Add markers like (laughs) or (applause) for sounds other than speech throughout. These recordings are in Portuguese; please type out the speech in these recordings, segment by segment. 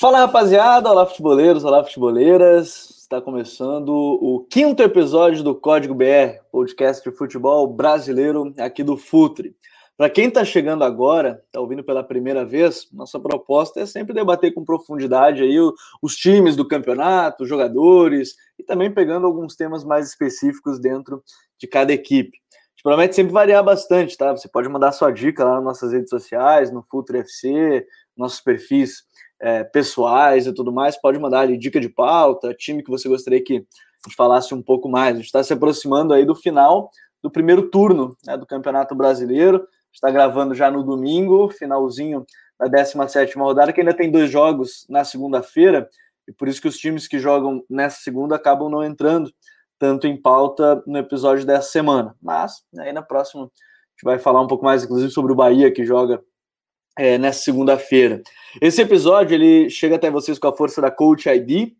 Fala rapaziada, olá futeboleiros, olá futeboleiras. Está começando o quinto episódio do Código BR, podcast de futebol brasileiro aqui do Futre. Para quem está chegando agora, está ouvindo pela primeira vez, nossa proposta é sempre debater com profundidade aí os times do campeonato, os jogadores e também pegando alguns temas mais específicos dentro de cada equipe. A gente promete sempre variar bastante, tá? Você pode mandar sua dica lá nas nossas redes sociais, no Futre FC, nossos perfis é, pessoais e tudo mais, pode mandar ali dica de pauta, time que você gostaria que a gente falasse um pouco mais. A gente está se aproximando aí do final do primeiro turno né, do Campeonato Brasileiro. Está gravando já no domingo, finalzinho da 17 rodada, que ainda tem dois jogos na segunda-feira, e por isso que os times que jogam nessa segunda acabam não entrando tanto em pauta no episódio dessa semana. Mas aí na próxima a gente vai falar um pouco mais, inclusive, sobre o Bahia, que joga é, nessa segunda-feira. Esse episódio ele chega até vocês com a força da Coach ID,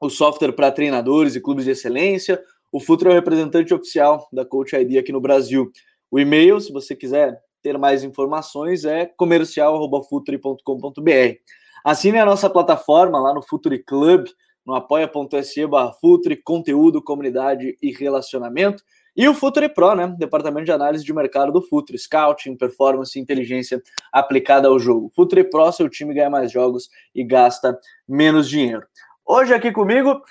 o software para treinadores e clubes de excelência. O Futre é o representante oficial da Coach ID aqui no Brasil. O e-mail, se você quiser ter mais informações, é comercial.futre.com.br. Assine a nossa plataforma lá no Futre Club, no apoia.se barra Futre, conteúdo, comunidade e relacionamento. E o Futre Pro, né? Departamento de análise de mercado do Futre, scouting, performance e inteligência aplicada ao jogo. Futre Pro, seu time ganha mais jogos e gasta menos dinheiro. Hoje aqui comigo,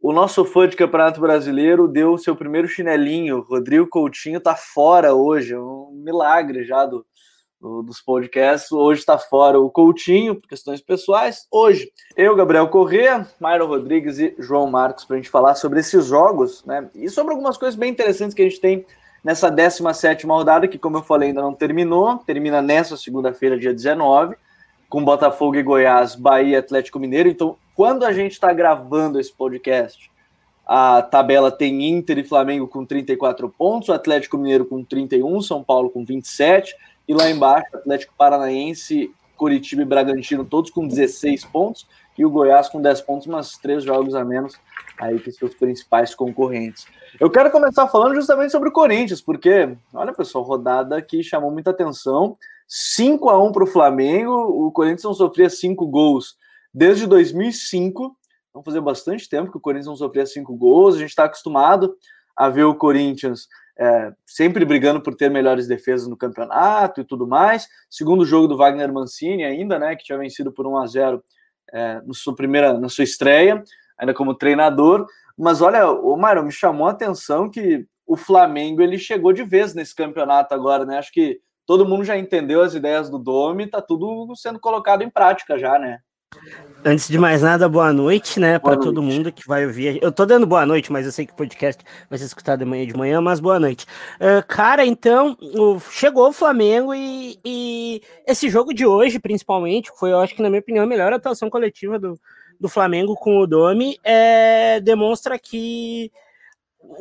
o nosso fã de Campeonato Brasileiro deu seu primeiro chinelinho. Rodrigo Coutinho tá fora hoje, um milagre já do, dos podcasts. Hoje está fora o Coutinho, por questões pessoais. Hoje, eu, Gabriel Corrêa, Myron Rodrigues e João Marcos, para a gente falar sobre esses jogos, né? E sobre algumas coisas bem interessantes que a gente tem nessa 17 rodada, que, como eu falei, ainda não terminou. Termina nessa segunda-feira, dia 19, com Botafogo e Goiás, Bahia Atlético Mineiro. Então, quando a gente está gravando esse podcast, a tabela tem Inter e Flamengo com 34 pontos, o Atlético Mineiro com 31, São Paulo com 27 e lá embaixo, Atlético Paranaense, Curitiba e Bragantino, todos com 16 pontos. E o Goiás com 10 pontos, mas três jogos a menos aí que seus principais concorrentes. Eu quero começar falando justamente sobre o Corinthians, porque, olha pessoal, rodada que chamou muita atenção. 5 a 1 para o Flamengo, o Corinthians não sofria 5 gols desde 2005. Vamos fazer bastante tempo que o Corinthians não sofria 5 gols. A gente está acostumado a ver o Corinthians é, sempre brigando por ter melhores defesas no campeonato e tudo mais. Segundo jogo do Wagner Mancini ainda, né, que tinha vencido por 1 a 0 é, na sua primeira, na sua estreia, ainda como treinador. Mas olha, o Mário, me chamou a atenção que o Flamengo ele chegou de vez nesse campeonato agora, né? Acho que todo mundo já entendeu as ideias do Domi, tá tudo sendo colocado em prática já, né? Antes de mais nada, boa noite, né, para todo mundo que vai ouvir. Eu tô dando boa noite, mas eu sei que o podcast vai ser escutado de manhã de manhã, mas boa noite. Uh, cara, então, o, chegou o Flamengo e, e, esse jogo de hoje, principalmente, foi, eu acho que, na minha opinião, a melhor atuação coletiva do, do Flamengo com o Domi, é, demonstra que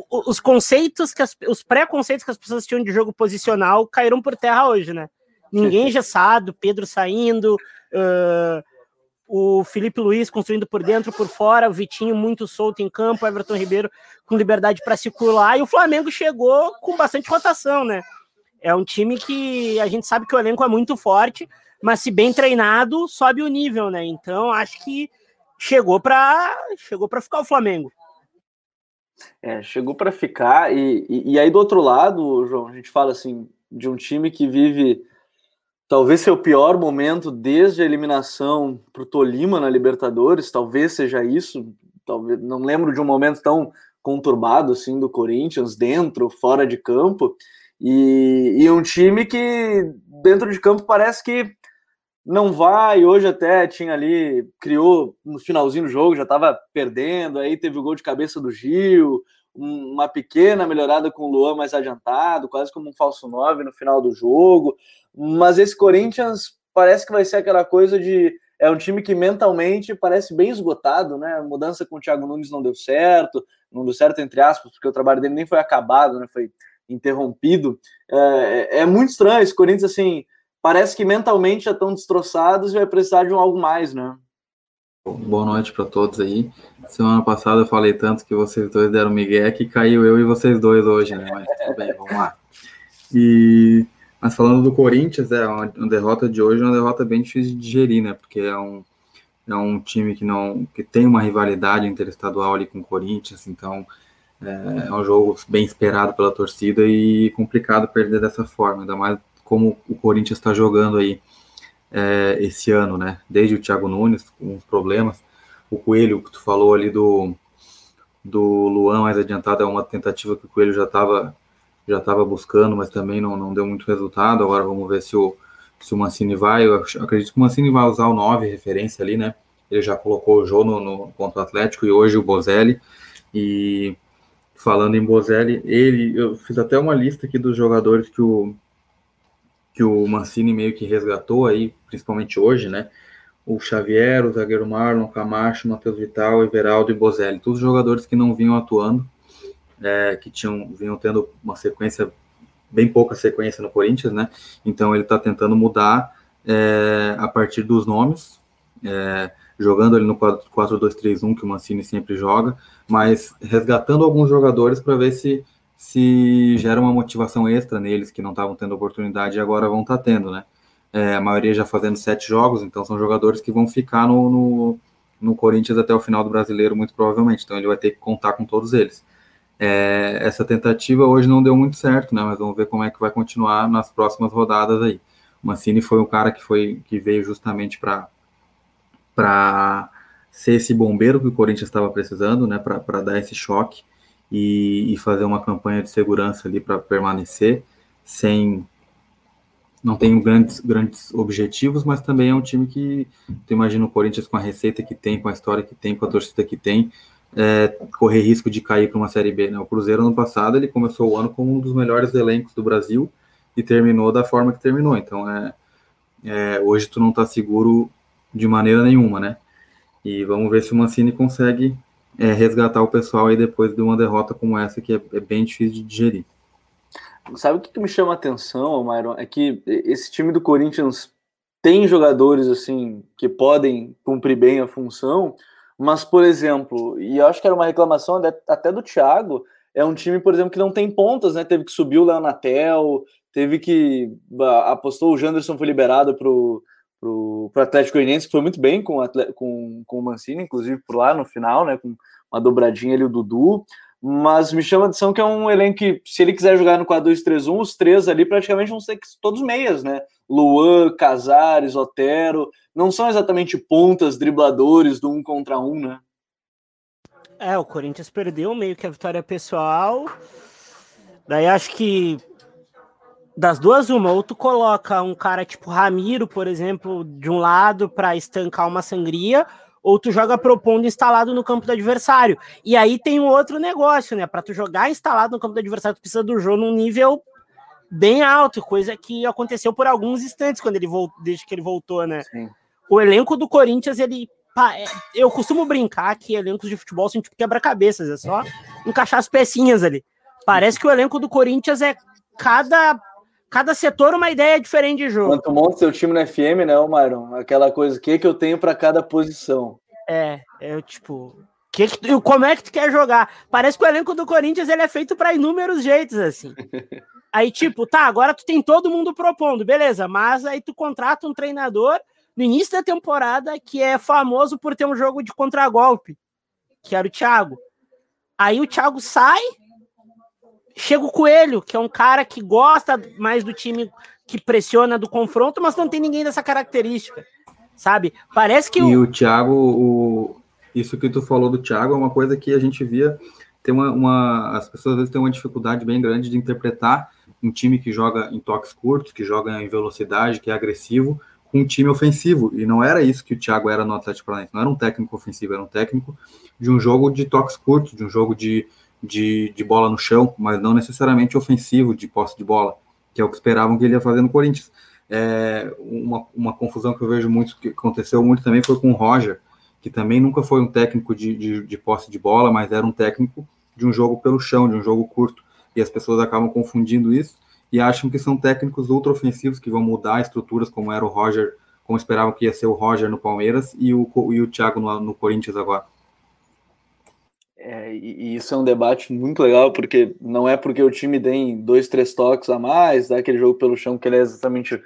os conceitos, que as, os preconceitos que as pessoas tinham de jogo posicional caíram por terra hoje, né? Ninguém engessado, Pedro saindo. Uh, o Felipe Luiz construindo por dentro, por fora, o Vitinho muito solto em campo, o Everton Ribeiro com liberdade para circular, e o Flamengo chegou com bastante rotação, né? É um time que a gente sabe que o elenco é muito forte, mas se bem treinado, sobe o nível, né? Então acho que chegou para chegou para ficar o Flamengo. É, chegou para ficar, e, e, e aí do outro lado, João, a gente fala assim de um time que vive talvez seu pior momento desde a eliminação para o Tolima na Libertadores, talvez seja isso. Talvez não lembro de um momento tão conturbado assim do Corinthians dentro, fora de campo. E, e um time que dentro de campo parece que não vai. Hoje até tinha ali, criou no finalzinho do jogo, já estava perdendo. Aí teve o gol de cabeça do Gil, uma pequena melhorada com o Luan mais adiantado, quase como um falso 9 no final do jogo. Mas esse Corinthians parece que vai ser aquela coisa de. É um time que mentalmente parece bem esgotado, né? A mudança com o Thiago Nunes não deu certo, não deu certo, entre aspas, porque o trabalho dele nem foi acabado, né? Foi interrompido. É, é muito estranho. Esse Corinthians, assim, parece que mentalmente já estão destroçados e vai precisar de um algo mais, né? Boa noite para todos aí. Semana passada eu falei tanto que vocês dois deram migué que caiu eu e vocês dois hoje, né? Mas tudo bem, vamos lá. E mas falando do Corinthians, é uma, uma derrota de hoje, é uma derrota bem difícil de digerir, né? Porque é um é um time que não que tem uma rivalidade interestadual ali com o Corinthians, então é, é um jogo bem esperado pela torcida e complicado perder dessa forma, ainda mais como o Corinthians está jogando aí é, esse ano, né? Desde o Thiago Nunes, com problemas, o Coelho, que tu falou ali do, do Luan mais adiantado, é uma tentativa que o Coelho já estava já tava buscando, mas também não, não deu muito resultado. Agora vamos ver se o, se o Mancini vai. Eu acredito que o Mancini vai usar o 9 referência ali, né? Ele já colocou o Jô no, no contra o Atlético e hoje o Bozelli. E falando em Bozelli, ele, eu fiz até uma lista aqui dos jogadores que o, que o Mancini meio que resgatou aí, principalmente hoje, né? o Xavier, o zagueiro Marlon, Camacho, Matheus Vital, Everaldo e Bozelli, todos jogadores que não vinham atuando, é, que tinham vinham tendo uma sequência bem pouca sequência no Corinthians, né? Então ele está tentando mudar é, a partir dos nomes, é, jogando ali no 4-2-3-1 que o Mancini sempre joga, mas resgatando alguns jogadores para ver se se gera uma motivação extra neles que não estavam tendo oportunidade e agora vão estar tá tendo, né? é, a maioria já fazendo sete jogos, então são jogadores que vão ficar no, no, no, Corinthians até o final do brasileiro, muito provavelmente. Então ele vai ter que contar com todos eles. É, essa tentativa hoje não deu muito certo, né? Mas vamos ver como é que vai continuar nas próximas rodadas aí. O Mancini foi um cara que foi que veio justamente para para ser esse bombeiro que o Corinthians estava precisando, né? Para dar esse choque e, e fazer uma campanha de segurança ali para permanecer sem não tem grandes, grandes objetivos, mas também é um time que, tu imagina o Corinthians com a receita que tem, com a história que tem, com a torcida que tem, é, correr risco de cair para uma Série B. Né? O Cruzeiro, ano passado, ele começou o ano como um dos melhores elencos do Brasil e terminou da forma que terminou. Então, é, é hoje tu não está seguro de maneira nenhuma, né? E vamos ver se o Mancini consegue é, resgatar o pessoal aí depois de uma derrota como essa, que é, é bem difícil de digerir. Sabe o que, me chama a atenção, Myron? É que esse time do Corinthians tem jogadores assim que podem cumprir bem a função, mas, por exemplo, e eu acho que era uma reclamação até do Thiago, é um time, por exemplo, que não tem pontas, né? Teve que subir o Leonatel, teve que. apostou o Janderson foi liberado para o Atlético Goianiense, que foi muito bem com, com, com o Mancini, inclusive por lá no final, né? Com uma dobradinha ali, o Dudu mas me chama a atenção que é um elenco que, se ele quiser jogar no 4-2-3-1, os três ali praticamente vão ser todos meias, né? Luan, Casares, Otero, não são exatamente pontas, dribladores do um contra um, né? É, o Corinthians perdeu meio que a vitória pessoal. Daí acho que das duas, uma, ou tu coloca um cara tipo Ramiro, por exemplo, de um lado para estancar uma sangria, ou tu joga propondo instalado no campo do adversário. E aí tem um outro negócio, né? Para tu jogar instalado no campo do adversário, tu precisa do jogo num nível bem alto, coisa que aconteceu por alguns instantes quando ele voltou, desde que ele voltou, né? Sim. O elenco do Corinthians, ele é, eu costumo brincar que elencos de futebol são tipo quebra-cabeças, é só encaixar as pecinhas ali. Parece que o elenco do Corinthians é cada cada setor uma ideia diferente de jogo. Quanto monta seu time no FM, né, Myron? Aquela coisa, o que, que eu tenho para cada posição. É, é tipo, que que, como é que tu quer jogar? Parece que o elenco do Corinthians ele é feito para inúmeros jeitos, assim. (laughs) Aí, tipo, tá, agora tu tem todo mundo propondo, beleza, mas aí tu contrata um treinador no início da temporada que é famoso por ter um jogo de contragolpe, que era o Thiago. Aí o Thiago sai, Chega o Coelho, que é um cara que gosta mais do time que pressiona do confronto, mas não tem ninguém dessa característica, sabe? Parece que e o, o Thiago, o... isso que tu falou do Thiago é uma coisa que a gente via tem uma, uma, as pessoas às vezes têm uma dificuldade bem grande de interpretar um time que joga em toques curtos, que joga em velocidade, que é agressivo, com um time ofensivo. E não era isso que o Thiago era no Atlético Paranaense. Não era um técnico ofensivo, era um técnico de um jogo de toques curtos, de um jogo de de, de bola no chão, mas não necessariamente ofensivo de posse de bola, que é o que esperavam que ele ia fazer no Corinthians. É, uma, uma confusão que eu vejo muito, que aconteceu muito também foi com o Roger, que também nunca foi um técnico de, de, de posse de bola, mas era um técnico de um jogo pelo chão, de um jogo curto. E as pessoas acabam confundindo isso e acham que são técnicos ultra ofensivos que vão mudar estruturas, como era o Roger, como esperavam que ia ser o Roger no Palmeiras e o, e o Thiago no, no Corinthians agora. É, e, isso é um debate muito legal, porque não é porque o time tem dois, três toques a mais, dá aquele jogo pelo chão que ele é exatamente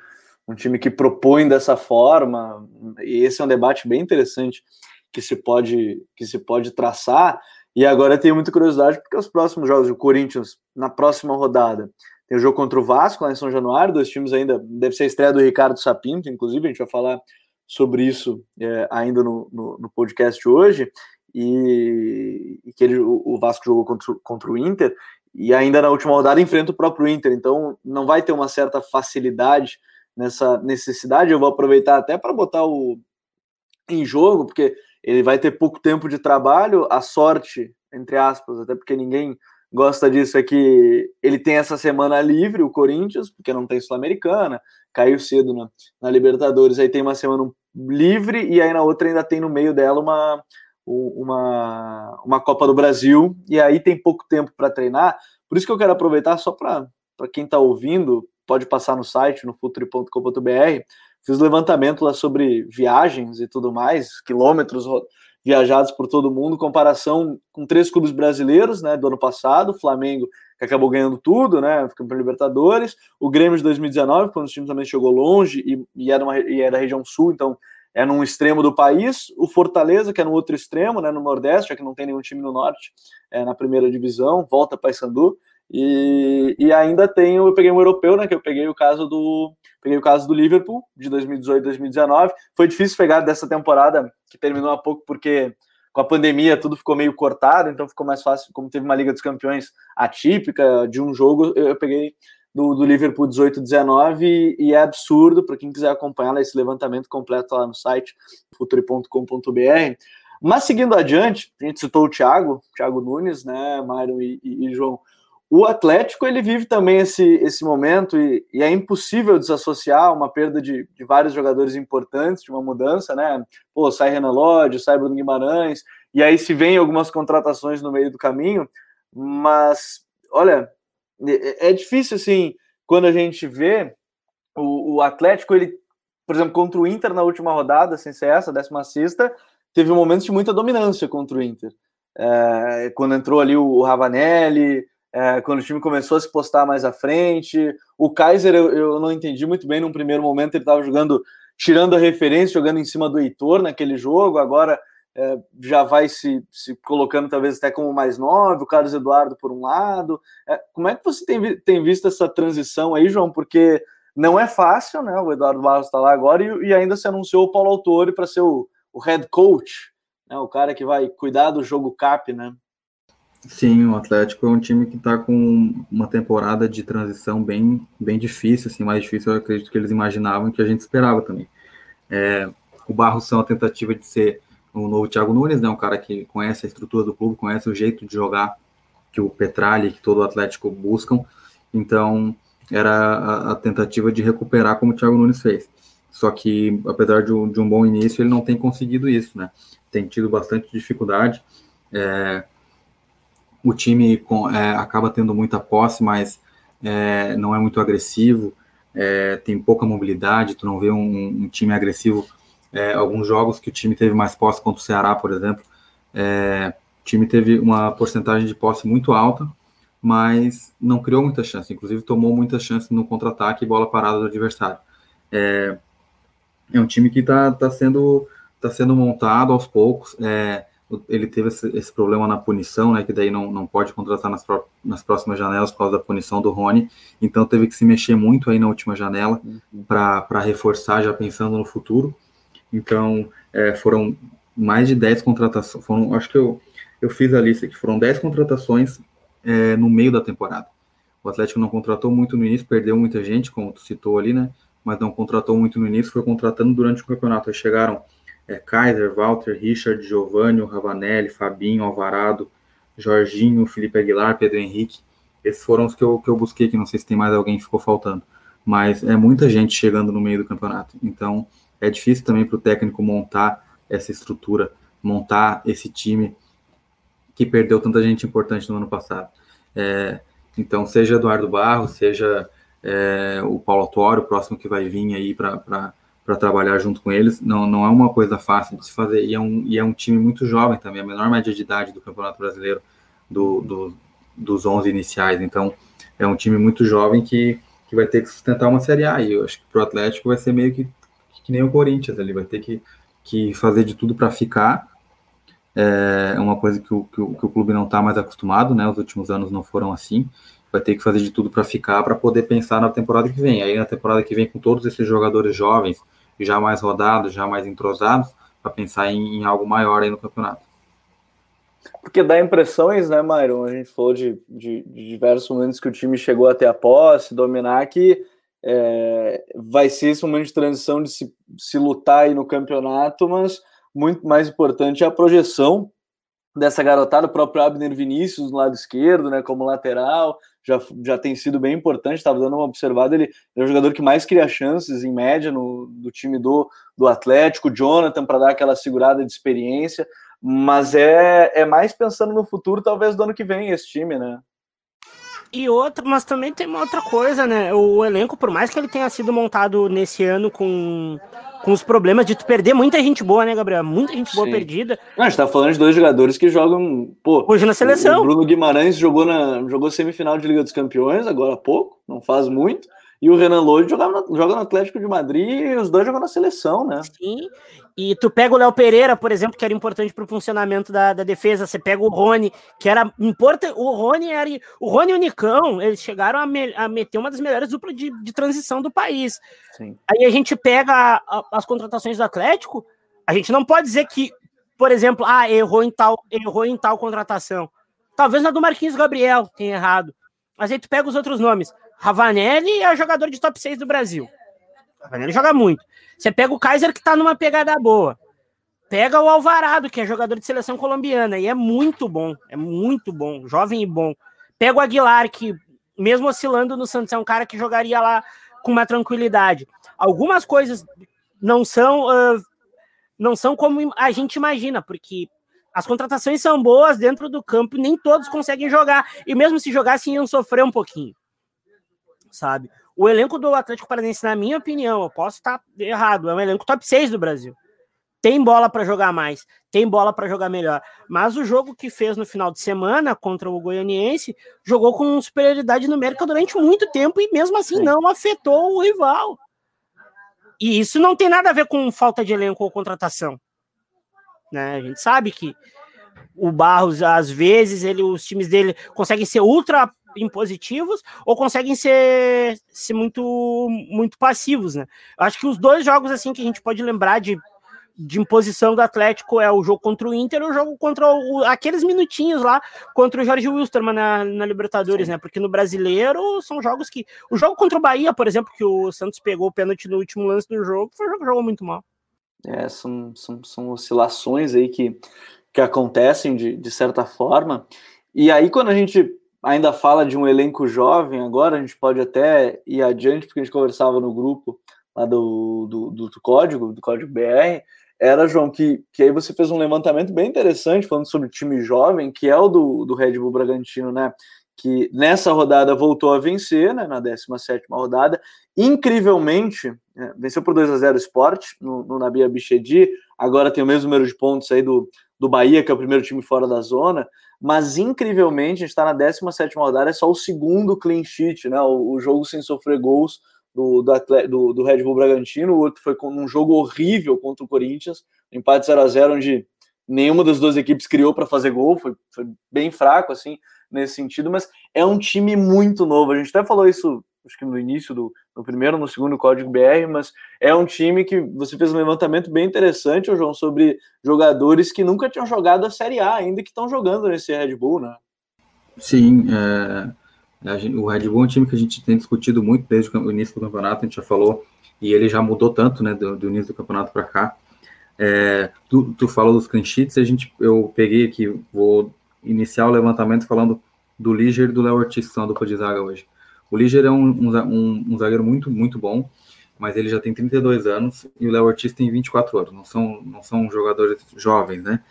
um time que propõe dessa forma, e esse é um debate bem interessante que se pode, que se pode traçar. E agora eu tenho muita curiosidade, porque os próximos jogos do Corinthians, na próxima rodada, tem o jogo contra o Vasco, lá em São Januário, dois times ainda, deve ser a estreia do Ricardo Sapinto, inclusive, a gente vai falar sobre isso é, ainda no, no, no, podcast hoje, e, e que ele, o, Vasco jogou contra, contra o Inter, e ainda na última rodada enfrenta o próprio Inter, então não vai ter uma certa facilidade nessa necessidade. Eu vou aproveitar até para botar o em jogo, porque ele vai ter pouco tempo de trabalho. A sorte, entre aspas, até porque ninguém gosta disso, é que ele tem essa semana livre, o Corinthians, porque não tem Sul-Americana, caiu cedo na, na Libertadores, aí tem uma semana livre e aí na outra ainda tem no meio dela uma, uma, uma Copa do Brasil, e aí tem pouco tempo para treinar. Por isso que eu quero aproveitar só para quem está ouvindo, pode passar no site, no futuri.com.br, fiz levantamento lá sobre viagens e tudo mais, quilômetros viajados por todo mundo, comparação com três clubes brasileiros, né, do ano passado, Flamengo, que acabou ganhando tudo, né, campeão Libertadores, o Grêmio de 2019, quando o time também chegou longe e, e, era uma, e era da região sul, então é num extremo do país, o Fortaleza, que é no outro extremo, né, no Nordeste, já que não tem nenhum time no Norte, é, na primeira divisão, volta para Paysandu, e, e ainda tem, eu peguei um europeu, né, que eu peguei o caso do peguei o caso do Liverpool de 2018, 2019. Foi difícil pegar dessa temporada que terminou há pouco porque com a pandemia tudo ficou meio cortado, então ficou mais fácil, como teve uma Liga dos Campeões atípica de um jogo, eu, eu peguei do, do, Liverpool 18, 19 e é absurdo para quem quiser acompanhar esse levantamento completo lá no site futuri.com.br. Mas seguindo adiante, a gente citou o Thiago, Thiago Nunes, né, Mário e, e, e João. O Atlético ele vive também esse, esse momento e, e é impossível desassociar uma perda de, de, vários jogadores importantes, de uma mudança, né? Pô, sai Renan Lodge, sai Bruno Guimarães, e aí se vem algumas contratações no meio do caminho, mas olha, é, é difícil assim quando a gente vê o, o, Atlético, ele, por exemplo, contra o Inter na última rodada, sem ser essa, décima sexta, teve momentos de muita dominância contra o Inter. É, quando entrou ali o, o Ravanelli, é, quando o time começou a se postar mais à frente. O Kaiser, eu, eu não entendi muito bem num primeiro momento, ele estava jogando, tirando a referência, jogando em cima do Heitor naquele jogo, agora é, já vai se, se colocando talvez até como mais nove, o Carlos Eduardo por um lado. É, como é que você tem, tem visto essa transição aí, João? Porque não é fácil, né? O Eduardo Barros está lá agora e, e, ainda se anunciou o Paulo Autori para ser o, o head coach, né? o cara que vai cuidar do jogo cap, né? Sim, o Atlético é um time que está com uma temporada de transição bem, bem difícil, assim, mais difícil, eu acredito que eles imaginavam que a gente esperava também. É, o Barros são a tentativa de ser o novo Thiago Nunes, né, um cara que conhece a estrutura do clube, conhece o jeito de jogar que o Petralha, que todo o Atlético buscam, então era a, a, tentativa de recuperar como o Thiago Nunes fez. Só que, apesar de um, de um bom início, ele não tem conseguido isso, né? Tem tido bastante dificuldade. É, o time com, é, acaba tendo muita posse, mas é, não é muito agressivo, é, tem pouca mobilidade, tu não vê um, um time agressivo. É, alguns jogos que o time teve mais posse contra o Ceará, por exemplo, é, o time teve uma porcentagem de posse muito alta, mas não criou muita chance, inclusive tomou muita chance no contra-ataque e bola parada do adversário. É, é um time que está tá sendo, tá sendo montado aos poucos, é, ele teve esse, esse, problema na punição, né, que daí não, não pode contratar nas, pró nas próximas janelas por causa da punição do Rony, então teve que se mexer muito aí na última janela uhum. para reforçar, já pensando no futuro. Então, é, foram mais de 10 contratações, foram, acho que eu, eu fiz a lista aqui, foram 10 contratações é, no meio da temporada. O Atlético não contratou muito no início, perdeu muita gente, como tu citou ali, né, mas não contratou muito no início, foi contratando durante o campeonato. Aí chegaram é, Kaiser, Walter, Richard, Giovanni, Ravanelli, Fabinho, Alvarado, Jorginho, Felipe Aguilar, Pedro Henrique. Esses foram os que eu, que eu busquei, que não sei se tem mais alguém que ficou faltando. Mas é muita gente chegando no meio do campeonato. Então é difícil também para o técnico montar essa estrutura, montar esse time que perdeu tanta gente importante no ano passado. É, então, seja Eduardo Barros, seja é, o Paulo Autório, o próximo que vai vir aí para trabalhar junto com eles. Não, não é uma coisa fácil de se fazer. E é, um, e é um time muito jovem também, a menor média de idade do Campeonato Brasileiro, do, do, dos 11 iniciais. Então, é um time muito jovem que, que vai ter que sustentar uma Série A. E eu acho que para o Atlético vai ser meio que, que nem o Corinthians, ele vai ter que, que fazer de tudo para ficar. É uma coisa que o, que o, que o clube não está mais acostumado, né? Os últimos anos não foram assim. Vai ter que fazer de tudo para ficar, para poder pensar na temporada que vem. Aí na temporada que vem, com todos esses jogadores jovens, já mais rodados, já mais entrosados, para pensar em, em algo maior aí no campeonato. Porque dá impressões, né, Myron? A gente falou de, de, de, diversos momentos que o time chegou até a posse, dominar, que é, vai ser esse momento de transição de se, se lutar aí no campeonato, mas muito mais importante é a projeção dessa garotada, o próprio Abner Vinícius no lado esquerdo, né, como lateral, já, já tem sido bem importante, estava dando uma observada, ele é o jogador que mais cria chances, em média, no, do time do, do Atlético, Jonathan, para dar aquela segurada de experiência, mas é, é mais pensando no futuro, talvez do ano que vem, esse time, né? E outra, mas também tem uma outra coisa, né? O elenco, por mais que ele tenha sido montado nesse ano com, com os problemas de tu perder muita gente boa, né, Gabriel? Muita gente boa Sim. perdida. Não, a gente tá falando de dois jogadores que jogam, pô, hoje na seleção. O Bruno Guimarães jogou na jogou semifinal de Liga dos Campeões agora há pouco, não faz muito. E o Renan Lodi jogava joga no Atlético de Madrid e os dois jogam na seleção, né? Sim. E tu pega o Léo Pereira, por exemplo, que era importante para o funcionamento da, da, defesa. Você pega o Rony, que era importante. O Rony era. O Rony e o Nicão, eles chegaram a, me, a meter uma das melhores duplas de, de transição do país. Sim. Aí a gente pega a, a, as contratações do Atlético. A gente não pode dizer que, por exemplo, ah, errou em tal, errou em tal contratação. Talvez na do Marquinhos Gabriel tenha errado. Mas aí tu pega os outros nomes. Ravanelli é o jogador de top 6 do Brasil. Ravanelli joga muito. Você pega o Kaiser que tá numa pegada boa. Pega o Alvarado, que é jogador de seleção colombiana, e é muito bom, é muito bom, jovem e bom. Pega o Aguilar, que mesmo oscilando no Santos, é um cara que jogaria lá com uma tranquilidade. Algumas coisas não são uh, não são como a gente imagina, porque as contratações são boas dentro do campo, nem todos conseguem jogar, e mesmo se jogassem iam sofrer um pouquinho sabe? O elenco do Atlético Paranaense, na minha opinião, eu posso estar errado, é um elenco top 6 do Brasil. Tem bola para jogar mais, tem bola para jogar melhor. Mas o jogo que fez no final de semana contra o Goianiense jogou com superioridade numérica durante muito tempo e mesmo assim Sim. não afetou o rival. E isso não tem nada a ver com falta de elenco ou contratação. Né? A gente sabe que o Barros, às vezes, ele, os times dele conseguem ser ultra impositivos ou conseguem ser, ser muito, muito passivos, né? Acho que os dois jogos assim que a gente pode lembrar de, de imposição do Atlético é o jogo contra o Inter e o jogo contra o, aqueles minutinhos lá contra o Jorge Wilstermann na, na Libertadores, Sim. né? Porque no brasileiro são jogos que. O jogo contra o Bahia, por exemplo, que o Santos pegou o pênalti no último lance do jogo, foi um jogo que jogou muito mal. É, são, são, são oscilações aí que, que acontecem de, de certa forma. E aí, quando a gente ainda fala de um elenco jovem agora, a gente pode até ir adiante, porque a gente conversava no grupo lá do, do, do código, do código BR, era, João, que, que aí você fez um levantamento bem interessante falando sobre time jovem, que é o do, do Red Bull Bragantino, né? Que nessa rodada voltou a vencer, né? Na 17 rodada. Incrivelmente, né, venceu por 2 a 0 o Sport no, no Nabia Bichedi, agora tem o mesmo número de pontos aí do, do Bahia, que é o primeiro time fora da zona, mas incrivelmente a gente está na 17 rodada, é só o segundo clean sheet, né? O, o jogo sem sofrer gols do, do, do, do, Red Bull Bragantino, o outro foi com um jogo horrível contra o Corinthians, empate 0 a 0 onde nenhuma das duas equipes criou para fazer gol, foi, foi bem fraco assim nesse sentido, mas é um time muito novo. A gente até falou isso acho que no início do no primeiro, no segundo código BR, mas é um time que você fez um levantamento bem interessante, João, sobre jogadores que nunca tinham jogado a Série A, ainda que estão jogando nesse Red Bull, né? Sim, é, gente, o Red Bull é um time que a gente tem discutido muito desde o início do campeonato, a gente já falou, e ele já mudou tanto, né, do, do início do campeonato para cá. É, tu, tu falou dos clean sheets, a gente, eu peguei aqui, vou iniciar o levantamento falando do Liger e do Léo Ortiz, que são a dupla de zaga hoje. O Liger é um, um, um, zagueiro muito, muito bom, mas ele já tem 32 anos e o Léo Ortiz tem 24 anos, não são, não são jogadores jovens, né?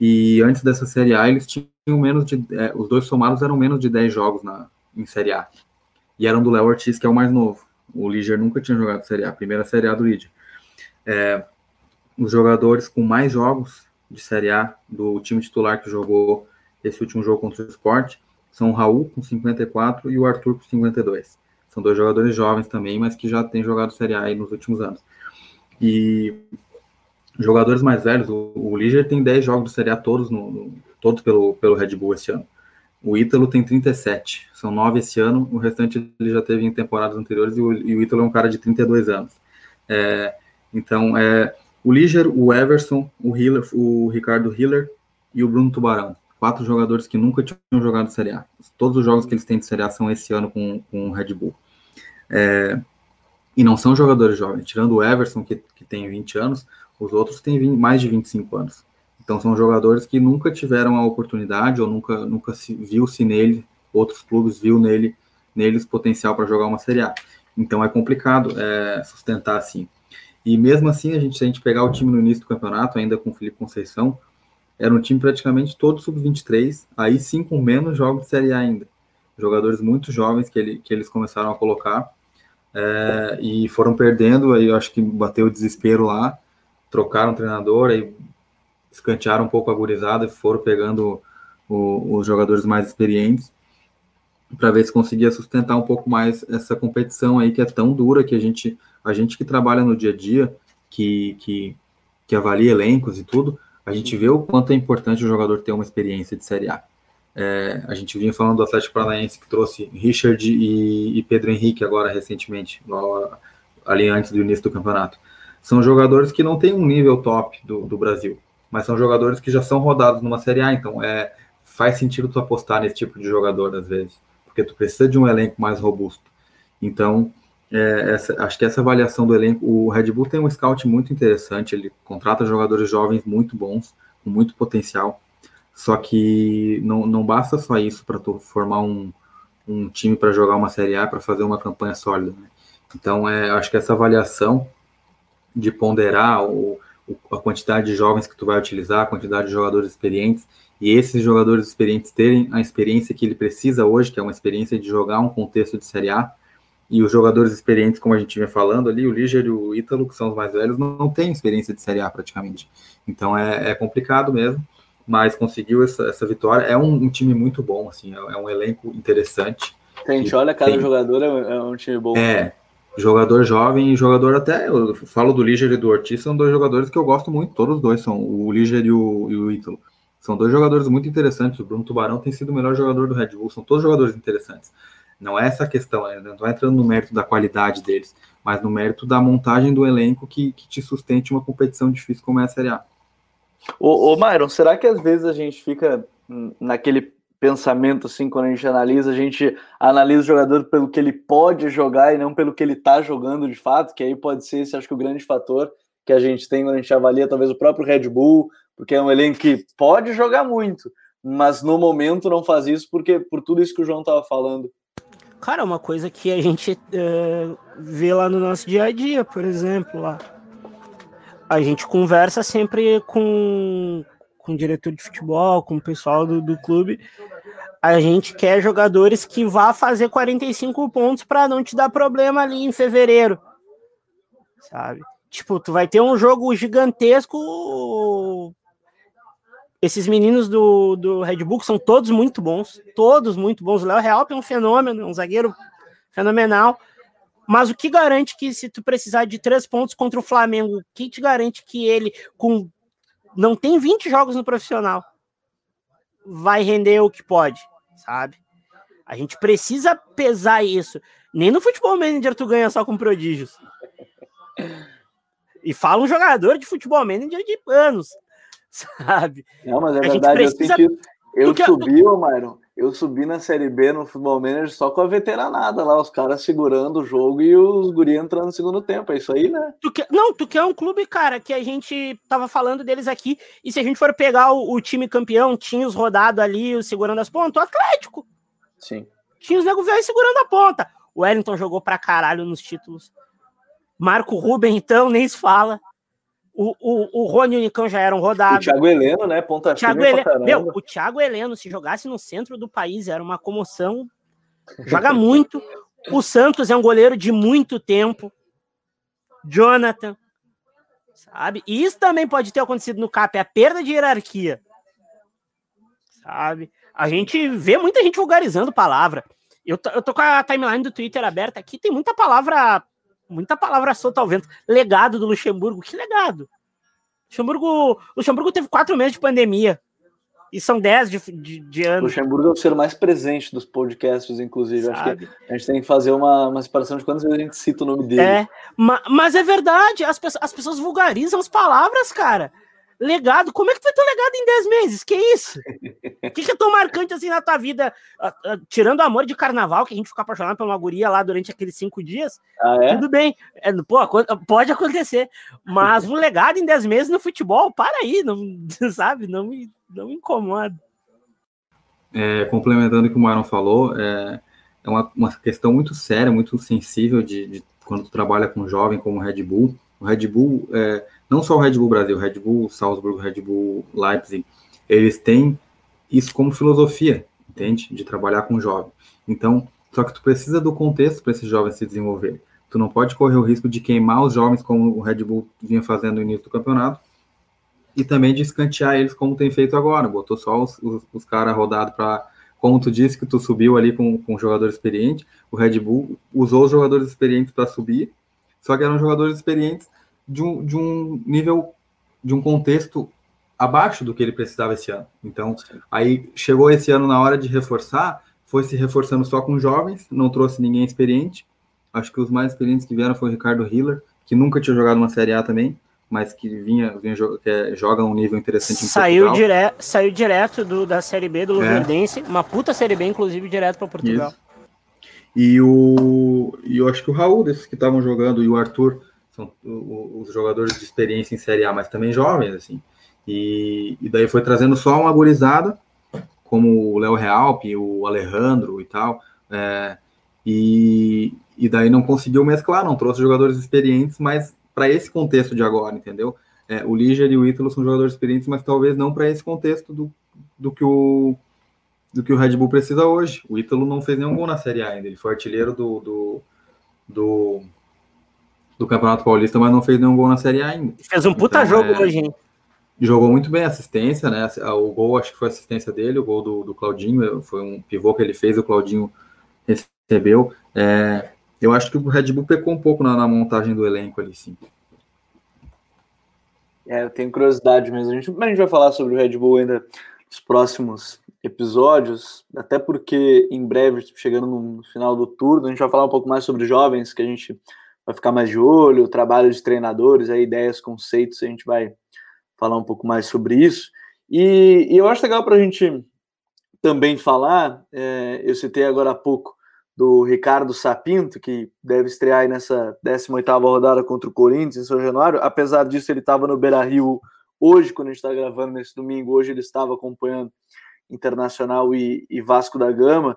E antes dessa Série A, eles tinham menos de. É, os dois somados eram menos de 10 jogos na, em Série A. E eram do Léo Ortiz, que é o mais novo. O Liger nunca tinha jogado Série A, a primeira Série A do Liger. É, os jogadores com mais jogos de Série A do time titular que jogou esse último jogo contra o Sport são o Raul com 54 e o Arthur com 52. São dois jogadores jovens também, mas que já têm jogado Série A aí nos últimos anos. E jogadores mais velhos, o, o Liger tem 10 jogos de Série A todos, no, no, todos pelo, pelo Red Bull esse ano. O Ítalo tem 37, são 9 esse ano, o restante ele já teve em temporadas anteriores, e o, e o Ítalo é um cara de 32 anos. É, então, é, o Liger, o Everson, o, Hiller, o Ricardo Hiller e o Bruno Tubarão. Quatro jogadores que nunca tinham jogado Série A. Todos os jogos que eles têm de Série A são esse ano com, com o Red Bull. É, e não são jogadores jovens. Tirando o Everson, que, que tem 20 anos, os outros têm 20, mais de 25 anos. Então são jogadores que nunca tiveram a oportunidade ou nunca, nunca se viu-se nele, outros clubes viu nele neles potencial para jogar uma Série A. Então é complicado é, sustentar assim. E mesmo assim, a gente, se a gente pegar o time no início do campeonato, ainda com o Felipe Conceição, era um time praticamente todo sub-23, aí sim com menos jogos de Série A ainda. Jogadores muito jovens que, ele, que eles começaram a colocar é, e foram perdendo, aí eu acho que bateu o desespero lá, trocaram o treinador, aí escantearam um pouco a gurizada e foram pegando o, os jogadores mais experientes para ver se conseguia sustentar um pouco mais essa competição aí que é tão dura que a gente a gente que trabalha no dia a dia que, que, que avalia elencos e tudo a gente vê o quanto é importante o jogador ter uma experiência de Série A é, a gente vinha falando do Atlético Paranaense que trouxe Richard e, e Pedro Henrique agora recentemente ali antes do início do campeonato são jogadores que não têm um nível top do, do Brasil mas são jogadores que já são rodados numa Série A, então é, faz sentido tu apostar nesse tipo de jogador às vezes, porque tu precisa de um elenco mais robusto. Então, é, essa, acho que essa avaliação do elenco, o Red Bull tem um scout muito interessante, ele contrata jogadores jovens muito bons, com muito potencial, só que não, não basta só isso para tu formar um, um time para jogar uma Série A, para fazer uma campanha sólida. Né? Então, é, acho que essa avaliação de ponderar o, a quantidade de jovens que tu vai utilizar, a quantidade de jogadores experientes, e esses jogadores experientes terem a experiência que ele precisa hoje, que é uma experiência de jogar um contexto de Série A, e os jogadores experientes, como a gente vinha falando ali, o Liger e o Ítalo, que são os mais velhos, não, não têm experiência de Série A praticamente. Então é, é complicado mesmo, mas conseguiu essa, essa vitória. É um, um, time muito bom, assim, é, é um elenco interessante. A gente olha, cada tem, jogador é, é um time bom. É, jogador jovem e jogador até. Eu falo do Liger e do Ortiz, são dois jogadores que eu gosto muito, todos dois são o Liger e o, e o Ítalo. São dois jogadores muito interessantes. O Bruno Tubarão tem sido o melhor jogador do Red Bull, são todos jogadores interessantes. Não é essa a questão, né? não estou entrando no mérito da qualidade deles, mas no mérito da montagem do elenco que, que te sustente uma competição difícil como é a Série A. Ô, ô Myron, será que às vezes a gente fica naquele pensamento, assim, quando a gente analisa, a gente analisa o jogador pelo que ele pode jogar e não pelo que ele está jogando de fato, que aí pode ser esse, acho que o grande fator que a gente tem quando a gente avalia talvez o próprio Red Bull, porque é um elenco que pode jogar muito, mas no momento não faz isso porque por tudo isso que o João estava falando. Cara, uma coisa que a gente uh, vê lá no nosso dia a dia, por exemplo, lá. A gente conversa sempre com, com o diretor de futebol, com o pessoal do, do clube, a gente quer jogadores que vá fazer 45 pontos para não te dar problema ali em fevereiro. Sabe? Tipo, tu vai ter um jogo gigantesco. Esses meninos do, do Red Bull são todos muito bons, todos muito bons. O Léo Real é um fenômeno, um zagueiro fenomenal. Mas o que garante que se tu precisar de três pontos contra o Flamengo, o que te garante que ele, com não tem 20 jogos no profissional, vai render o que pode, sabe? A gente precisa pesar isso. Nem no futebol manager tu ganha só com prodígios. E fala um jogador de futebol manager de anos, sabe? Não, mas é a verdade, precisa... eu, senti, eu subi, ô Myron, eu subi na Série B no Futebol Manager só com a veteranada lá, os caras segurando o jogo e os guri entrando no segundo tempo. É isso aí, né? Tu quer, não, tu quer um clube, cara, que a gente tava falando deles aqui. E se a gente for pegar o, o time campeão, tinha os rodados ali, os segurando as pontas, o Atlético. Sim. Tinha os nego velho segurando a ponta. O Wellington jogou pra caralho nos títulos. Marco Ruben, então, nem se fala. O, o, o Rony e o Nicão já eram rodados. O Thiago Heleno, né? Ponta Thiago Heleno, meu, o Thiago Heleno, se jogasse no centro do país, era uma comoção. Joga muito. O Santos é um goleiro de muito tempo. Jonathan. Sabe? E isso também pode ter acontecido no CAP, é a perda de hierarquia. Sabe? A gente vê muita gente vulgarizando palavra. Eu tô, eu tô com a timeline do Twitter aberta aqui, tem muita palavra, muita palavra solta ao vento. Legado do Luxemburgo, que legado? Luxemburgo, Luxemburgo teve quatro meses de pandemia. E são dez de, de, de anos. Luxemburgo é o ser mais presente dos podcasts, inclusive. Acho que a gente tem que fazer uma, uma separação de quantas vezes a gente cita o nome dele. É, mas, mas é verdade, as, as pessoas vulgarizam as palavras, cara. Legado, como é que foi teu legado em 10 meses? Que isso? O (laughs) que, que é tão marcante assim na tua vida? Uh, uh, tirando o amor de carnaval, que a gente fica apaixonado por uma guria lá durante aqueles cinco dias, ah, é? tudo bem. É, pô, pode acontecer. Mas um legado em 10 meses no futebol, para aí, não, (laughs) sabe? Não me, não me incomoda. É, complementando o que o Marlon falou, é, é uma, uma questão muito séria, muito sensível de, de quando tu trabalha com jovem como Red Bull. O Red Bull é, não só o Red Bull Brasil, Red Bull Salzburg, Red Bull Leipzig, eles têm isso como filosofia, entende? De trabalhar com jovem. Então, só que tu precisa do contexto para esses jovens se desenvolver. Tu não pode correr o risco de queimar os jovens como o Red Bull vinha fazendo no início do campeonato e também de escantear eles como tem feito agora. Botou só os, os, os caras rodados para como tu disse que tu subiu ali com, com um jogador experiente, o Red Bull usou os jogadores experientes para subir, só que eram jogadores experientes de um, de um nível, de um contexto abaixo do que ele precisava esse ano. Então, aí chegou esse ano na hora de reforçar, foi se reforçando só com jovens, não trouxe ninguém experiente. Acho que os mais experientes que vieram foi o Ricardo Hiller, que nunca tinha jogado uma Série A também, mas que vinha, vinha que é, joga um nível interessante em saiu Portugal. Dire, saiu direto do, da Série B do Luverdense, é. uma puta Série B, inclusive, direto para Portugal. Isso. E, o, e eu acho que o Raul, desses que estavam jogando, e o Arthur, são os jogadores de experiência em Série A, mas também jovens, assim. E, e daí foi trazendo só uma gurizada, como o Léo Realpe, o Alejandro e tal, é, e, e daí não conseguiu mesclar, não trouxe jogadores experientes, mas para esse contexto de agora, entendeu? É, o Liger e o Ítalo são jogadores experientes, mas talvez não para esse contexto do, do que o do que o Red Bull precisa hoje. O Ítalo não fez nenhum gol na Série A ainda, ele foi artilheiro do, do, do do Campeonato Paulista, mas não fez nenhum gol na Série A ainda. Fez um puta então, jogo é... hoje, hein? Jogou muito bem a assistência, né? O gol acho que foi assistência dele, o gol do, do Claudinho, foi um pivô que ele fez, o Claudinho recebeu. É... eu acho que o Red Bull pecou um pouco na, na, montagem do elenco ali, sim. É, eu tenho curiosidade mesmo. A gente, a gente vai falar sobre o Red Bull ainda nos próximos episódios, até porque em breve, chegando no final do turno, a gente vai falar um pouco mais sobre jovens que a gente vai ficar mais de olho, trabalho de treinadores, aí, ideias, conceitos, a gente vai falar um pouco mais sobre isso. E, e eu acho legal para a gente também falar, é, eu citei agora há pouco do Ricardo Sapinto, que deve estrear aí nessa 18ª rodada contra o Corinthians em São Januário, apesar disso ele estava no Beira-Rio hoje, quando a gente está gravando nesse domingo, hoje ele estava acompanhando Internacional e, e Vasco da Gama,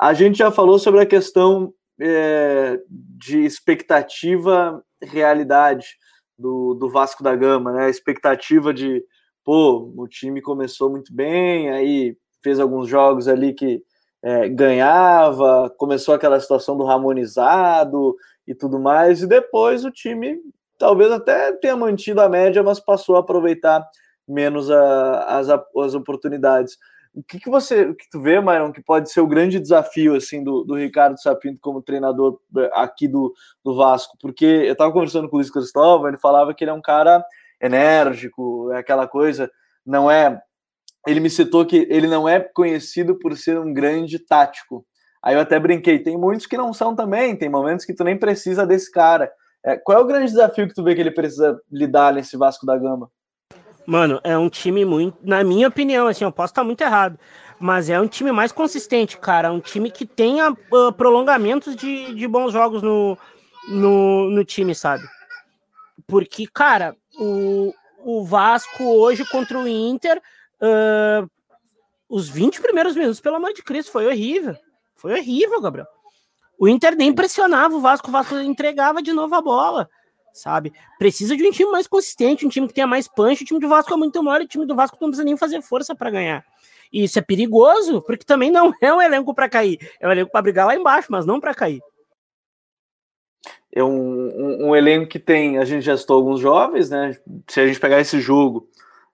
a gente já falou sobre a questão é, de expectativa realidade do, do Vasco da Gama, né? A expectativa de, pô, o time começou muito bem, aí fez alguns jogos ali que é, ganhava, começou aquela situação do ramonizado e tudo mais, e depois o time talvez até tenha mantido a média, mas passou a aproveitar menos a, as, as oportunidades. O que, que você o que tu vê, Myron, que pode ser o grande desafio assim do, do Ricardo Sapinto como treinador eh, aqui do, do Vasco? Porque eu estava conversando com o Luiz Cristóvão, ele falava que ele é um cara enérgico, é aquela coisa, não é. Ele me citou que ele não é conhecido por ser um grande tático. Aí eu até brinquei, tem muitos que não são também, tem momentos que tu nem precisa desse cara. É, qual é o grande desafio que tu vê que ele precisa lidar nesse Vasco da Gama? Mano, é um time muito, na minha opinião, assim, eu posso estar muito errado, mas é um time mais consistente, cara. É um time que tenha uh, prolongamentos de, de bons jogos no, no, no time, sabe? Porque, cara, o, o Vasco hoje contra o Inter, uh, os 20 primeiros minutos, pelo amor de Cristo, foi horrível. Foi horrível, Gabriel. O Inter nem pressionava o Vasco, o Vasco entregava de novo a bola sabe? Precisa de um time mais consistente, um time que tenha mais punch. O time do Vasco é muito maior o time do Vasco não precisa nem fazer força para ganhar. E isso é perigoso, porque também não (laughs) é um elenco para cair. É um elenco para brigar lá embaixo, mas não para cair. É um, um, um, elenco que tem, a gente já citou alguns jovens, né? Se a gente pegar esse jogo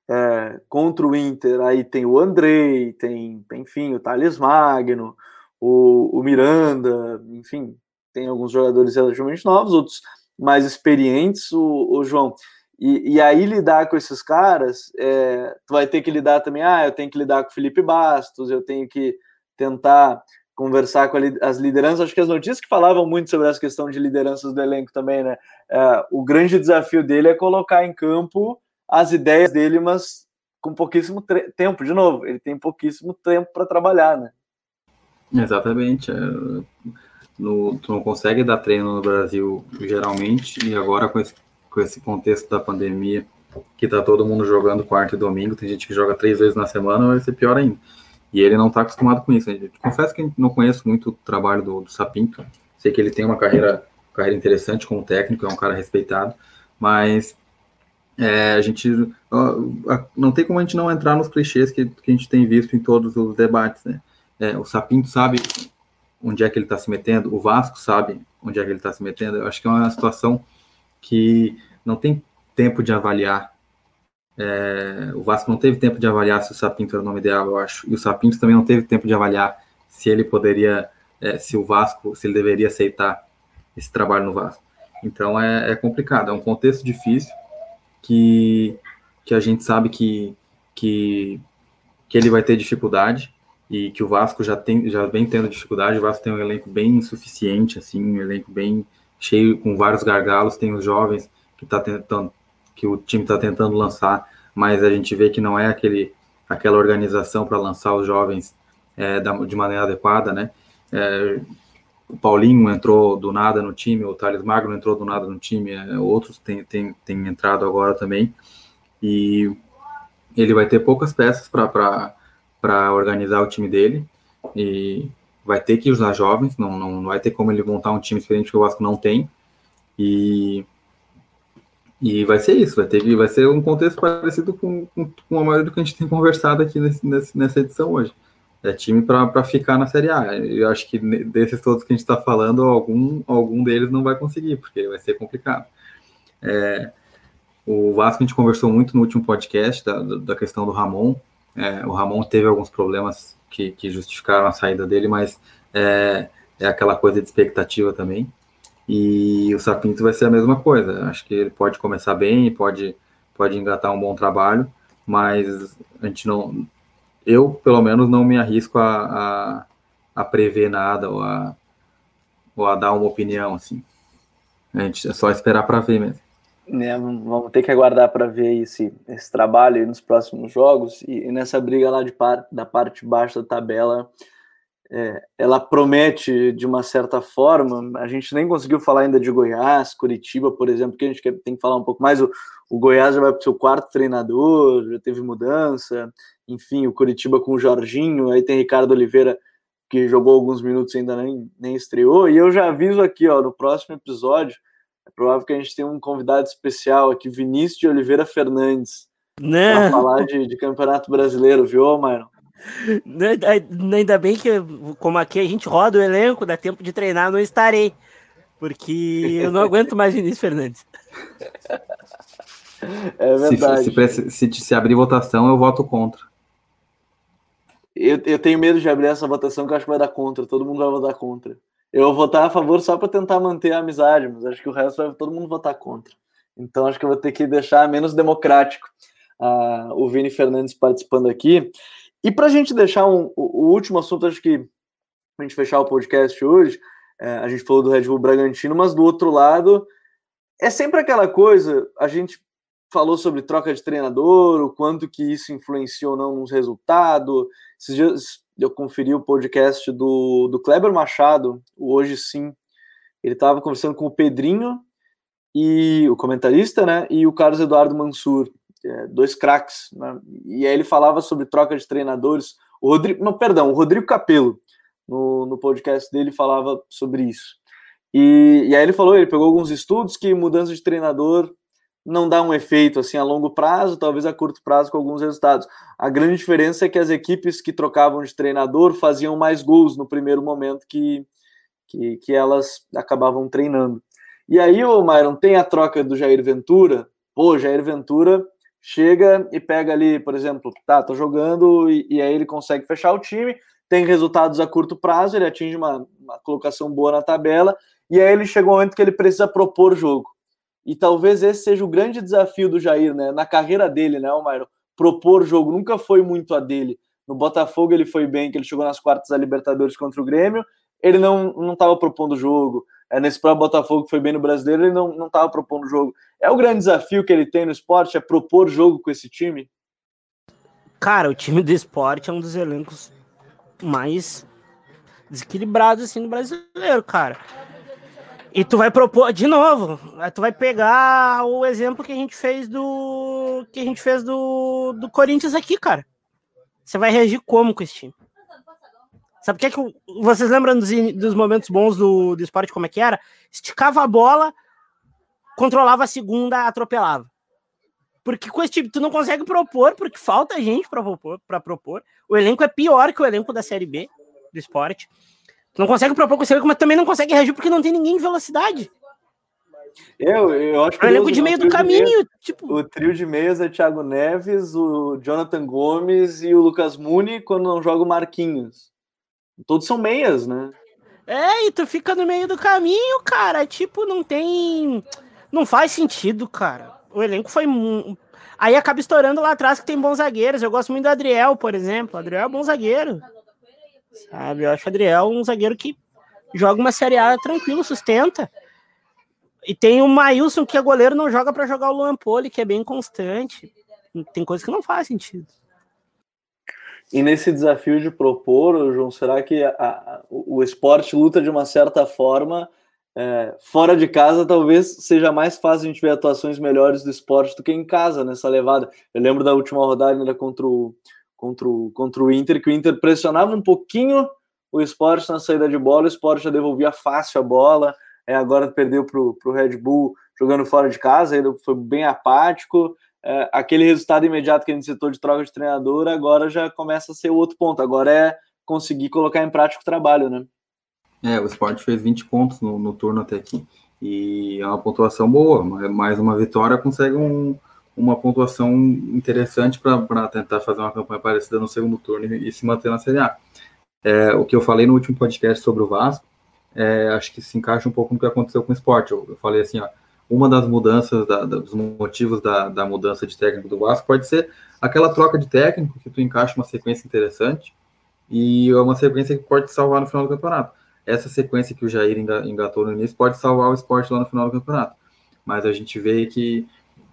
é, contra o Inter, aí tem o Andrei, tem, enfim, o Thales Magno, o, o Miranda, enfim, tem alguns jogadores relativamente novos, outros mais experientes, o, o João. E, e, aí lidar com esses caras, é, tu vai ter que lidar também, ah, eu tenho que lidar com o Felipe Bastos, eu tenho que tentar conversar com as lideranças. Acho que as notícias que falavam muito sobre essa questão de lideranças do elenco também, né? É, o grande desafio dele é colocar em campo as ideias dele, mas com pouquíssimo tempo. De novo, ele tem pouquíssimo tempo para trabalhar, né? Exatamente. É, no, tu não consegue dar treino no Brasil geralmente, e agora com esse, com esse contexto da pandemia, que tá todo mundo jogando quarto e domingo, tem gente que joga três vezes na semana, vai ser pior ainda. E ele não está acostumado com isso. Confesso que não conheço muito o trabalho do, do Sapinto. Sei que ele tem uma carreira, carreira interessante como técnico, é um cara respeitado, mas é, a gente não tem como a gente não entrar nos clichês que, que a gente tem visto em todos os debates. Né? É, o Sapinto sabe onde é que ele está se metendo, o Vasco sabe onde é que ele está se metendo. Eu acho que é uma situação que não tem tempo de avaliar é, o Vasco não teve tempo de avaliar se o Sapinto era o nome ideal, eu acho. E o Sapinto também não teve tempo de avaliar se ele poderia, é, se o Vasco, se ele deveria aceitar esse trabalho no Vasco. Então é, é, complicado, é um contexto difícil que, que a gente sabe que, que, que ele vai ter dificuldade e que o Vasco já, tem, já vem tendo dificuldade. O Vasco tem um elenco bem insuficiente, assim, um elenco bem cheio, com vários gargalos. Tem os jovens que está tentando que o time está tentando lançar, mas a gente vê que não é aquele, aquela organização para lançar os jovens é, da, de maneira adequada, né? É, o Paulinho entrou do nada no time, o Thales Magno entrou do nada no time, é, outros têm, têm, têm entrado agora também, e ele vai ter poucas peças para organizar o time dele, e vai ter que usar jovens, não, não, não vai ter como ele montar um time experiente que o Vasco não tem, e e vai ser isso, vai ter vai ser um contexto parecido com, com, com a maioria do que a gente tem (laughs) conversado aqui nesse, nesse, nessa edição hoje. É time para ficar na Série A. Eu acho que desses todos que a gente está falando, algum, algum deles não vai conseguir, porque vai ser complicado. É, o Vasco a gente conversou muito no último podcast da, da questão do Ramon. É, o Ramon teve alguns problemas que, que justificaram a saída dele, mas é, é aquela coisa de expectativa também. E o Sapinto vai ser a mesma coisa. Acho que ele pode começar bem, pode, pode engatar um bom trabalho, mas a gente não. Eu, pelo menos, não me arrisco a, a, a prever nada ou a, ou a dar uma opinião, assim. A gente é só esperar para ver mesmo. É, vamos ter que aguardar para ver esse, esse trabalho nos próximos jogos e, e nessa briga lá de par, da parte baixa da tabela é, ela promete de uma certa forma. A gente nem conseguiu falar ainda de Goiás, Curitiba, por exemplo, que a gente tem que falar um pouco mais. O, o Goiás já vai para o seu quarto treinador, já teve mudança. Enfim, o Curitiba com o Jorginho, aí tem Ricardo Oliveira que jogou alguns minutos e ainda nem, nem estreou. E eu já aviso aqui, ó, no próximo episódio, é provável que a gente tenha um convidado especial aqui, Vinícius de Oliveira Fernandes, para falar de, de Campeonato Brasileiro, viu, Myron? Né, ainda bem que, como aqui a gente roda o elenco, dá tempo de treinar, não estarei. Porque eu não aguento mais Vinícius Fernandes. É verdade. Se, se, se, se, abrir votação, eu voto contra. Eu, eu tenho medo de abrir essa votação que eu acho que vai dar contra. Todo mundo vai votar contra. Eu vou votar a favor só para tentar manter a amizade, mas acho que o resto vai todo mundo votar contra. Então acho que eu vou ter que deixar menos democrático uh, o Vini Fernandes participando aqui. E para a gente deixar um, o, o, último assunto, acho que a gente fechar o podcast hoje, é, a gente falou do Red Bull Bragantino, mas do outro lado, é sempre aquela coisa, a gente falou sobre troca de treinador, o quanto que isso influenciou ou não nos resultados. Esses dias eu conferi o podcast do, do Kleber Machado, o Hoje Sim. Ele estava conversando com o Pedrinho, e o comentarista, né, e o Carlos Eduardo Mansur é, dois craques, né? e aí ele falava sobre troca de treinadores. O Rodrigo, não, perdão, o Rodrigo Capello, no, no podcast dele, falava sobre isso. E, e aí ele falou, ele pegou alguns estudos que mudança de treinador não dá um efeito assim a longo prazo, talvez a curto prazo com alguns resultados. A grande diferença é que as equipes que trocavam de treinador faziam mais gols no primeiro momento que, que, que elas acabavam treinando. E aí, o Myron, tem a troca do Jair Ventura. Pô, Jair Ventura chega e pega ali, por exemplo, tá, tô jogando e, e aí ele consegue fechar o time, tem resultados a curto prazo, ele atinge uma, uma colocação boa na tabela, e aí ele chega um momento que ele precisa propor jogo. E talvez esse seja o grande desafio do Jair, né? Na carreira dele, né, Almairo? Propor jogo nunca foi muito a dele. No Botafogo ele foi bem, que ele chegou nas quartas da Libertadores contra o Grêmio, ele não estava propondo jogo. É, nesse próprio Botafogo que foi bem no Brasileiro, ele não estava propondo jogo. É o grande desafio que ele tem no esporte, é propor jogo com esse time? Cara, o time do esporte é um dos elencos mais desequilibrados assim no brasileiro, cara. E tu vai propor de novo, tu vai pegar o exemplo que a gente fez do que a gente fez do, do Corinthians aqui, cara. Você vai reagir como com esse time? Sabe o que é que vocês lembram dos, dos momentos bons do, do esporte como é que era? Esticava a bola, controlava a segunda, atropelava. Porque com esse time tu não consegue propor, porque falta gente para propor, propor. O elenco é pior que o elenco da Série B do esporte. Tu não consegue propor com esse elenco, mas também não consegue reagir porque não tem ninguém de velocidade. Eu, eu acho que. O elenco de meio do caminho. Meia, tipo... O trio de meias é Thiago Neves, o Jonathan Gomes e o Lucas Muni quando não joga o Marquinhos. Todos são meias, né? É, e tu fica no meio do caminho, cara. Tipo, não tem. Não faz sentido, cara. O elenco foi. Aí acaba estourando lá atrás que tem bons zagueiros. Eu gosto muito do Adriel, por exemplo. O Adriel é bom zagueiro. Sabe? Eu acho o Adriel um zagueiro que joga uma Série A tranquilo, sustenta. E tem o Maílson, que é goleiro, não joga para jogar o Luan Poli, que é bem constante. Tem coisas que não faz sentido. E nesse desafio de propor, João, será que a, a, o esporte luta de uma certa forma é, fora de casa? Talvez seja mais fácil a gente ver atuações melhores do esporte do que em casa nessa levada. Eu lembro da última rodada ainda contra o, contra o, contra o Inter, que o Inter pressionava um pouquinho o esporte na saída de bola, o esporte já devolvia fácil a bola, é, agora perdeu para o Red Bull jogando fora de casa, ainda foi bem apático. É, aquele resultado imediato que a gente citou de troca de treinador, agora já começa a ser outro ponto. Agora é conseguir colocar em prática o trabalho, né? É, o esporte fez 20 pontos no, no turno até aqui. E é uma pontuação boa, mais uma vitória consegue um, uma pontuação interessante para tentar fazer uma campanha parecida no segundo turno e, e se manter na Série A. É, o que eu falei no último podcast sobre o Vasco, é, acho que se encaixa um pouco no que aconteceu com o esporte. Eu, eu falei assim, ó, uma das mudanças, da, dos motivos da, da, mudança de técnico do Vasco pode ser aquela troca de técnico, que tu encaixa uma sequência interessante e é uma sequência que pode salvar no final do campeonato. Essa sequência que o Jair engatou no início pode salvar o esporte lá no final do campeonato. Mas a gente vê que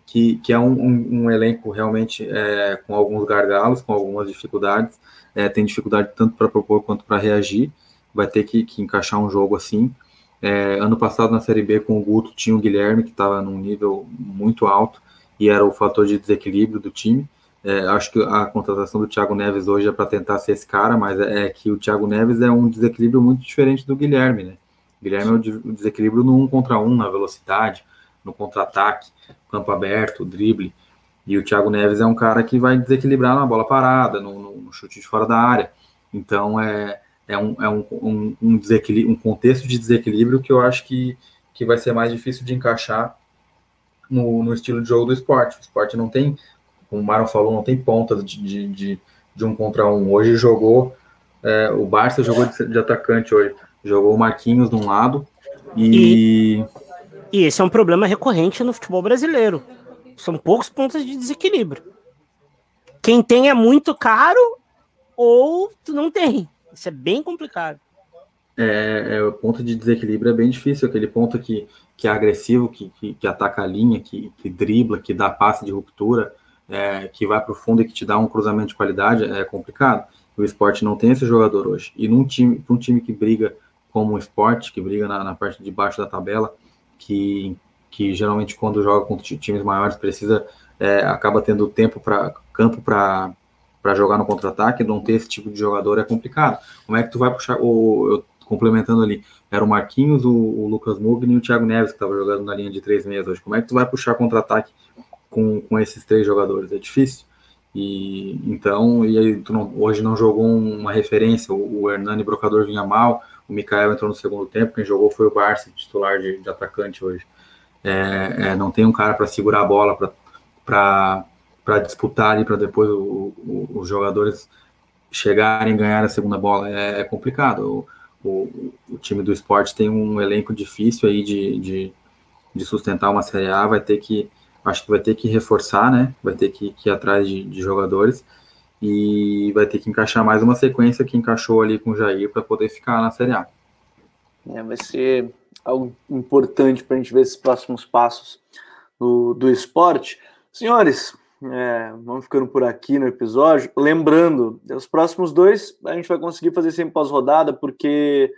que, que é um, um, um elenco realmente é, com alguns gargalos, com algumas dificuldades, é, tem dificuldade tanto para propor quanto para reagir, vai ter que, que, encaixar um jogo assim. É, ano passado na Série B com o Guto tinha o Guilherme, que estava num nível muito alto e era o fator de desequilíbrio do time. É, acho que a contratação do Thiago Neves hoje é para tentar ser esse cara, mas é, é, que o Thiago Neves é um desequilíbrio muito diferente do Guilherme, né? O Guilherme é o desequilíbrio no um contra um, na velocidade, no contra-ataque, campo aberto, drible. E o Thiago Neves é um cara que vai desequilibrar na bola parada, no, no chute de fora da área. Então é, é, um, é um, um, um, desequilíbrio, um contexto de desequilíbrio que eu acho que, que vai ser mais difícil de encaixar no, no estilo de jogo do esporte. O esporte não tem, como o Maron falou, não tem pontas de, de, de, de um contra um. Hoje jogou, é, o Barça jogou de, de, atacante hoje. Jogou o Marquinhos de um lado e, e e esse é um problema recorrente no futebol brasileiro. São poucos pontos de desequilíbrio. Quem tem é muito caro ou tu não tem. Isso é bem complicado. É, é, o ponto de desequilíbrio é bem difícil, aquele ponto que, que é agressivo, que, que, que ataca a linha, que, que dribla, que dá passe de ruptura, é, que vai para o fundo e que te dá um cruzamento de qualidade, é complicado. O esporte não tem esse jogador hoje. E num time, um time que briga como o esporte, que briga na, na parte de baixo da tabela, que, que geralmente quando joga contra times maiores precisa é, acaba tendo tempo para campo para para jogar no contra-ataque, não ter esse tipo de jogador é complicado. Como é que tu vai puxar o eu, complementando ali, era o Marquinhos, o, o Lucas Mugni e o Thiago Neves que estava jogando na linha de três meses hoje. Como é que tu vai puxar contra-ataque com, com esses três jogadores? É difícil. E então, e aí tu não, hoje não jogou uma referência, o, o Hernani Brocador vinha mal, o Mikael entrou no segundo tempo, quem jogou foi o Barça, titular de, de atacante hoje. É, é, não tem um cara para segurar a bola, para disputar ali, para depois o, o, os jogadores chegarem e ganhar a segunda bola é, é complicado. O, o, o, time do esporte tem um elenco difícil aí de, de, de, sustentar uma Série A, vai ter que, acho que vai ter que reforçar, né? Vai ter que, que ir atrás de, de jogadores e vai ter que encaixar mais uma sequência que encaixou ali com o Jair para poder ficar na Série A. É, vai ser algo importante para a gente ver esses próximos passos do, do esporte. Senhores, é, vamos ficando por aqui no episódio. Lembrando, os próximos dois a gente vai conseguir fazer sempre pós-rodada, porque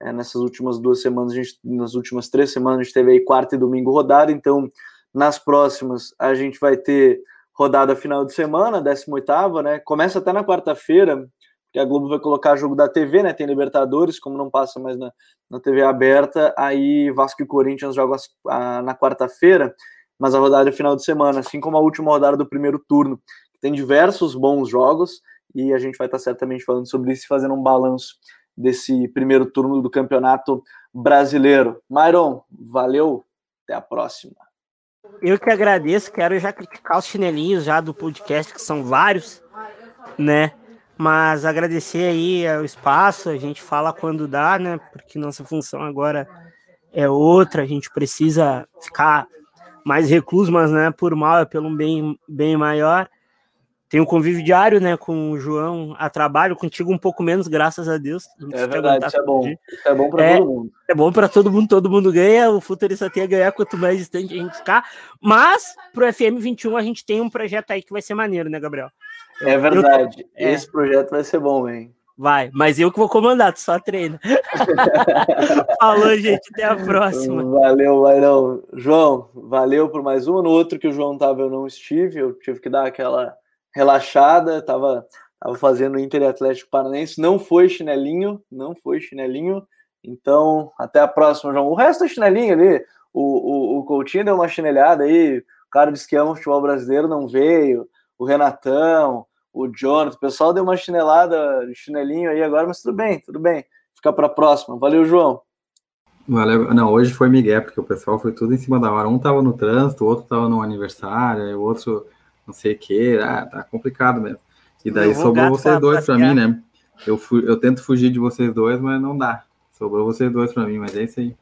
é, nessas últimas duas semanas, gente, nas últimas três semanas, a gente teve aí quarta e domingo rodada, então nas próximas a gente vai ter rodada final de semana, 18, né? Começa até na quarta-feira, porque a Globo vai colocar jogo da TV, né? Tem Libertadores, como não passa mais na, na TV aberta, aí Vasco e Corinthians jogam na quarta-feira mas a rodada é final de semana, assim como a última rodada do primeiro turno. Tem diversos bons jogos e a gente vai estar certamente falando sobre isso, fazendo um balanço desse primeiro turno do Campeonato Brasileiro. Myron, valeu, até a próxima. Eu que agradeço, quero já criticar os chinelinhos já do podcast, que são vários, né? Mas agradecer aí o espaço, a gente fala quando dá, né? Porque nossa função agora é outra, a gente precisa ficar mais recluso, mas não é por mal, é pelo bem, bem maior. Tenho um convívio diário, né, com o João a trabalho, contigo um pouco menos, graças a Deus. É verdade, isso é bom. Isso é bom para é, todo mundo. É bom para todo mundo, todo mundo ganha. O futurista tem a ganhar quanto mais distante a gente ficar. Mas pro FM 21 a gente tem um projeto aí que vai ser maneiro, né, Gabriel? É verdade. Eu, é. Esse projeto vai ser bom, hein? Vai, mas eu que vou comandar, tu só treina. (laughs) Falou, gente, até a próxima. Valeu, Lairão. João, valeu por mais um. No outro que o João tava, eu não estive, eu tive que dar aquela relaxada, tava, tava fazendo Inter e Atlético Paranaense, não foi chinelinho, não foi chinelinho. Então, até a próxima, João. O resto é chinelinho ali. O, o, o Coutinho deu uma chinelhada aí, o cara disse que ama o futebol brasileiro, não veio. O Renatão, o Jonathan, o pessoal deu uma chinelada, chinelinho aí agora, mas tudo bem, tudo bem. Fica para a próxima. Valeu, João. Valeu. Não, hoje foi Miguel, porque o pessoal foi tudo em cima da hora. Um tava no trânsito, o outro tava no aniversário, o outro não sei o que. Ah, tá complicado mesmo. E daí sobrou vocês dois para mim, né? Eu, fui, eu tento fugir de vocês dois, mas não dá. Sobrou vocês dois para mim, mas é isso aí.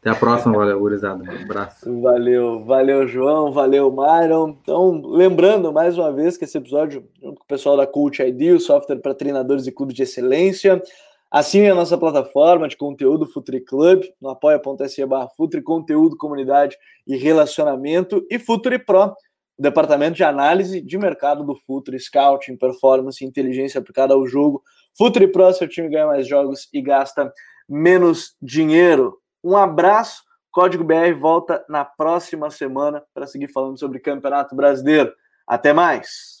Até a próxima, valeu, gurizada. Um abraço. Valeu, valeu, João, valeu, Myron. Então, lembrando mais uma vez que esse episódio, junto com o pessoal da Cult ID, o software para treinadores e clubes de excelência, assine a nossa plataforma de conteúdo Futuri Club, no apoia.se barra Futuri, conteúdo, comunidade e relacionamento, e Futuri Pro, o departamento de análise de mercado do Futuri, scouting, performance inteligência aplicada ao jogo. Futuri Pro, seu time ganha mais jogos e gasta menos dinheiro. Um abraço. Código BR volta na próxima semana para seguir falando sobre Campeonato Brasileiro. Até mais!